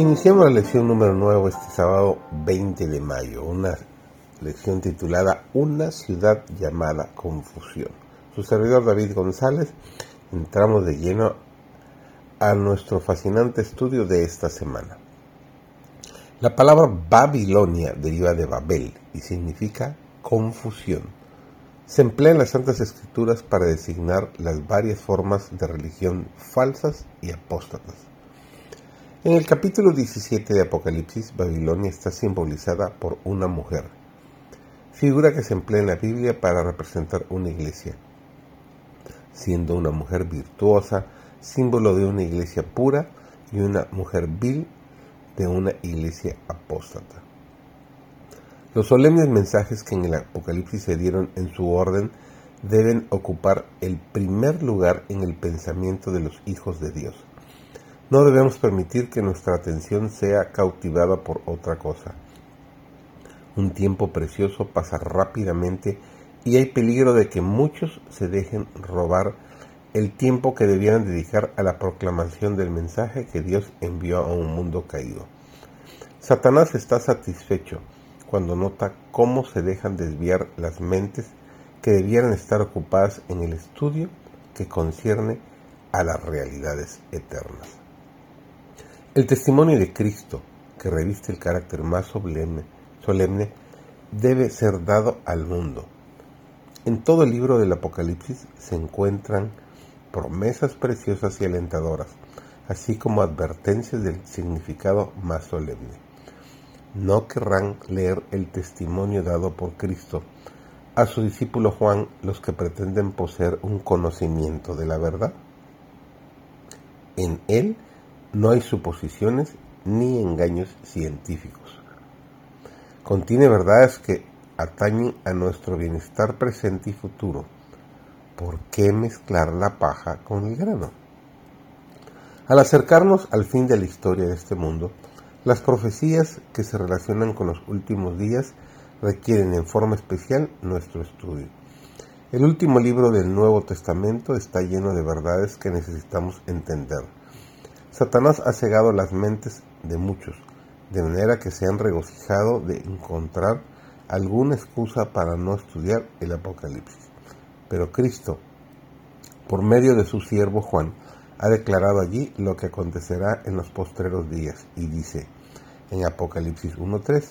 Iniciamos la lección número 9 este sábado 20 de mayo, una lección titulada Una ciudad llamada confusión. Su servidor David González, entramos de lleno a nuestro fascinante estudio de esta semana. La palabra Babilonia deriva de Babel y significa confusión. Se emplea en las Santas Escrituras para designar las varias formas de religión falsas y apóstatas. En el capítulo 17 de Apocalipsis, Babilonia está simbolizada por una mujer, figura que se emplea en la Biblia para representar una iglesia, siendo una mujer virtuosa, símbolo de una iglesia pura, y una mujer vil de una iglesia apóstata. Los solemnes mensajes que en el Apocalipsis se dieron en su orden deben ocupar el primer lugar en el pensamiento de los hijos de Dios. No debemos permitir que nuestra atención sea cautivada por otra cosa. Un tiempo precioso pasa rápidamente y hay peligro de que muchos se dejen robar el tiempo que debieran dedicar a la proclamación del mensaje que Dios envió a un mundo caído. Satanás está satisfecho cuando nota cómo se dejan desviar las mentes que debieran estar ocupadas en el estudio que concierne a las realidades eternas. El testimonio de Cristo, que reviste el carácter más solemne, solemne, debe ser dado al mundo. En todo el libro del Apocalipsis se encuentran promesas preciosas y alentadoras, así como advertencias del significado más solemne. No querrán leer el testimonio dado por Cristo a su discípulo Juan los que pretenden poseer un conocimiento de la verdad. En él no hay suposiciones ni engaños científicos. Contiene verdades que atañen a nuestro bienestar presente y futuro. ¿Por qué mezclar la paja con el grano? Al acercarnos al fin de la historia de este mundo, las profecías que se relacionan con los últimos días requieren en forma especial nuestro estudio. El último libro del Nuevo Testamento está lleno de verdades que necesitamos entender Satanás ha cegado las mentes de muchos, de manera que se han regocijado de encontrar alguna excusa para no estudiar el Apocalipsis. Pero Cristo, por medio de su siervo Juan, ha declarado allí lo que acontecerá en los postreros días y dice en Apocalipsis 1.3,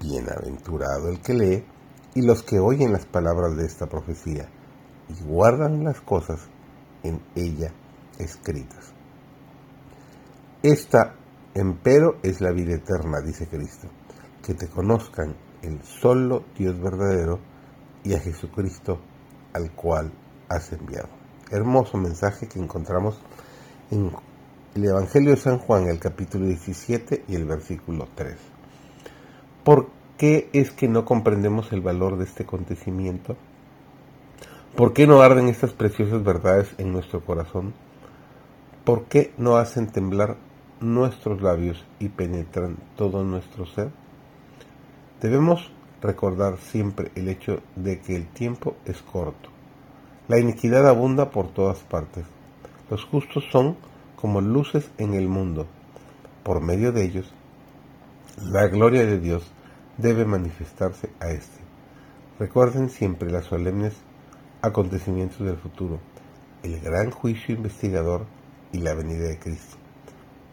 Bienaventurado el que lee y los que oyen las palabras de esta profecía y guardan las cosas en ella escritas. Esta, empero, es la vida eterna, dice Cristo, que te conozcan el solo Dios verdadero y a Jesucristo al cual has enviado. Hermoso mensaje que encontramos en el Evangelio de San Juan, el capítulo 17 y el versículo 3. ¿Por qué es que no comprendemos el valor de este acontecimiento? ¿Por qué no arden estas preciosas verdades en nuestro corazón? ¿Por qué no hacen temblar nuestros labios y penetran todo nuestro ser? Debemos recordar siempre el hecho de que el tiempo es corto. La iniquidad abunda por todas partes. Los justos son como luces en el mundo. Por medio de ellos, la gloria de Dios debe manifestarse a éste. Recuerden siempre los solemnes acontecimientos del futuro, el gran juicio investigador y la venida de Cristo.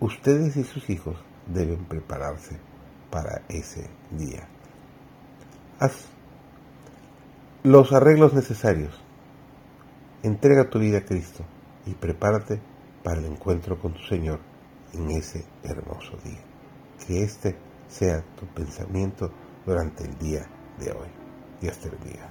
Ustedes y sus hijos deben prepararse para ese día. Haz los arreglos necesarios. Entrega tu vida a Cristo y prepárate para el encuentro con tu Señor en ese hermoso día. Que este sea tu pensamiento durante el día de hoy. Dios te bendiga.